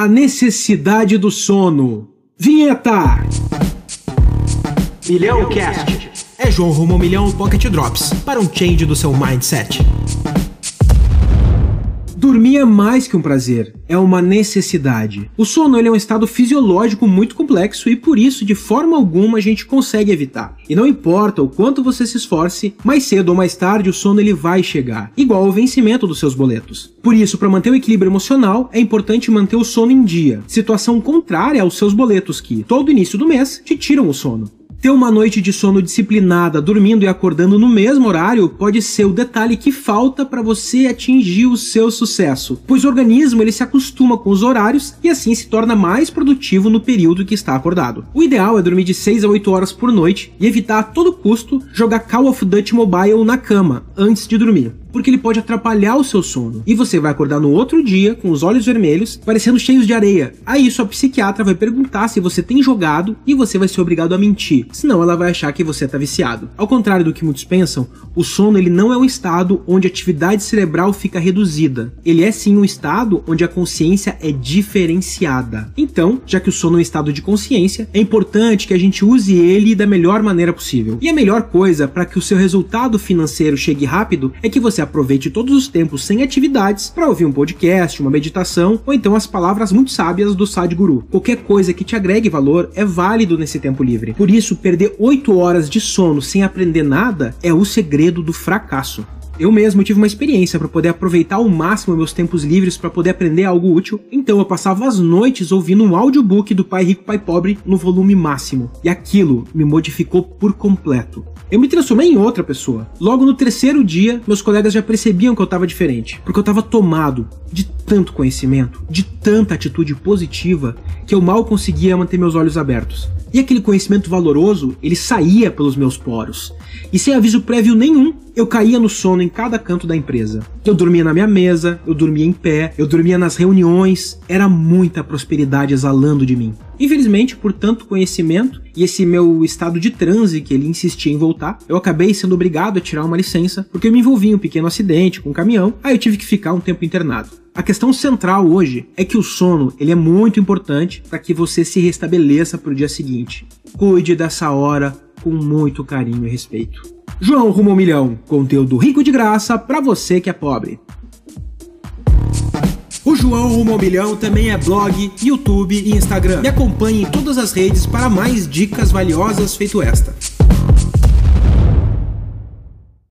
A necessidade do sono. Vinheta! Milhão Cast. É João rumo ao milhão Pocket Drops para um change do seu mindset. Dormir é mais que um prazer, é uma necessidade. O sono é um estado fisiológico muito complexo e por isso, de forma alguma, a gente consegue evitar. E não importa o quanto você se esforce, mais cedo ou mais tarde o sono ele vai chegar, igual ao vencimento dos seus boletos. Por isso, para manter o equilíbrio emocional, é importante manter o sono em dia, situação contrária aos seus boletos que, todo início do mês, te tiram o sono. Ter uma noite de sono disciplinada, dormindo e acordando no mesmo horário, pode ser o detalhe que falta para você atingir o seu sucesso, pois o organismo ele se acostuma com os horários e assim se torna mais produtivo no período que está acordado. O ideal é dormir de 6 a 8 horas por noite e evitar a todo custo jogar Call of Duty Mobile na cama antes de dormir porque ele pode atrapalhar o seu sono. E você vai acordar no outro dia com os olhos vermelhos, parecendo cheios de areia. Aí sua psiquiatra vai perguntar se você tem jogado e você vai ser obrigado a mentir. Senão ela vai achar que você está viciado. Ao contrário do que muitos pensam, o sono ele não é um estado onde a atividade cerebral fica reduzida. Ele é sim um estado onde a consciência é diferenciada. Então, já que o sono é um estado de consciência, é importante que a gente use ele da melhor maneira possível. E a melhor coisa para que o seu resultado financeiro chegue rápido é que você você aproveite todos os tempos sem atividades para ouvir um podcast, uma meditação ou então as palavras muito sábias do Sadhguru. Qualquer coisa que te agregue valor é válido nesse tempo livre. Por isso, perder 8 horas de sono sem aprender nada é o segredo do fracasso. Eu mesmo tive uma experiência para poder aproveitar ao máximo meus tempos livres para poder aprender algo útil, então eu passava as noites ouvindo um audiobook do Pai Rico Pai Pobre no volume máximo, e aquilo me modificou por completo. Eu me transformei em outra pessoa. Logo no terceiro dia, meus colegas já percebiam que eu estava diferente, porque eu estava tomado de tanto conhecimento, de tanta atitude positiva, que eu mal conseguia manter meus olhos abertos. E aquele conhecimento valoroso, ele saía pelos meus poros. E sem aviso prévio nenhum, eu caía no sono em cada canto da empresa. Eu dormia na minha mesa, eu dormia em pé, eu dormia nas reuniões, era muita prosperidade exalando de mim. Infelizmente, por tanto conhecimento e esse meu estado de transe que ele insistia em voltar, eu acabei sendo obrigado a tirar uma licença porque eu me envolvi em um pequeno acidente com um caminhão, aí eu tive que ficar um tempo internado. A questão central hoje é que o sono ele é muito importante para que você se restabeleça para o dia seguinte. Cuide dessa hora com muito carinho e respeito. João Rumo ao Milhão, conteúdo rico de graça para você que é pobre. João Rumo Milhão também é blog, YouTube e Instagram. Me acompanhe em todas as redes para mais dicas valiosas feito esta.